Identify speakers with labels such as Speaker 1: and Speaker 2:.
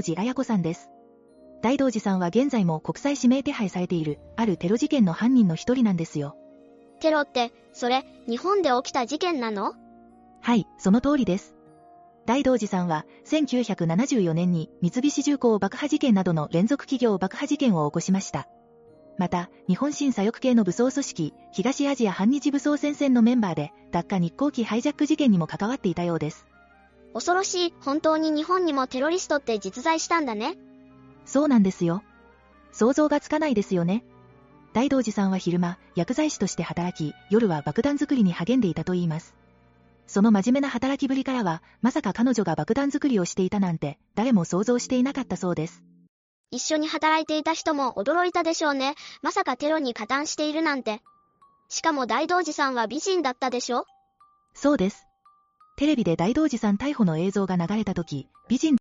Speaker 1: 道寺綾子さんです。大道寺さんは現在も国際指名手配されている、あるテロ事件の犯人の一人なんですよ。
Speaker 2: テロって、それ、日本で起きた事件なの？
Speaker 1: はい、その通りです。大道寺さんは、1974年に三菱重工爆破事件などの連続企業爆破事件を起こしました。また、日本新左翼系の武装組織、東アジア反日武装戦線のメンバーで、ダッカ日航機ハイジャック事件にも関わっていたようです。
Speaker 2: 恐ろしい、本当に日本にもテロリストって実在したんだね。
Speaker 1: そうなんですよ。想像がつかないですよね。大道寺さんは昼間、薬剤師として働き、夜は爆弾作りに励んでいたといいます。その真面目な働きぶりからは、まさか彼女が爆弾作りをしていたなんて、誰も想像していなかったそうです。
Speaker 2: 一緒に働いていた人も驚いたでしょうね。まさかテロに加担しているなんて。しかも大道寺さんは美人だったでしょ？
Speaker 1: そうです。テレビで大道寺さん逮捕の映像が流れた時、美人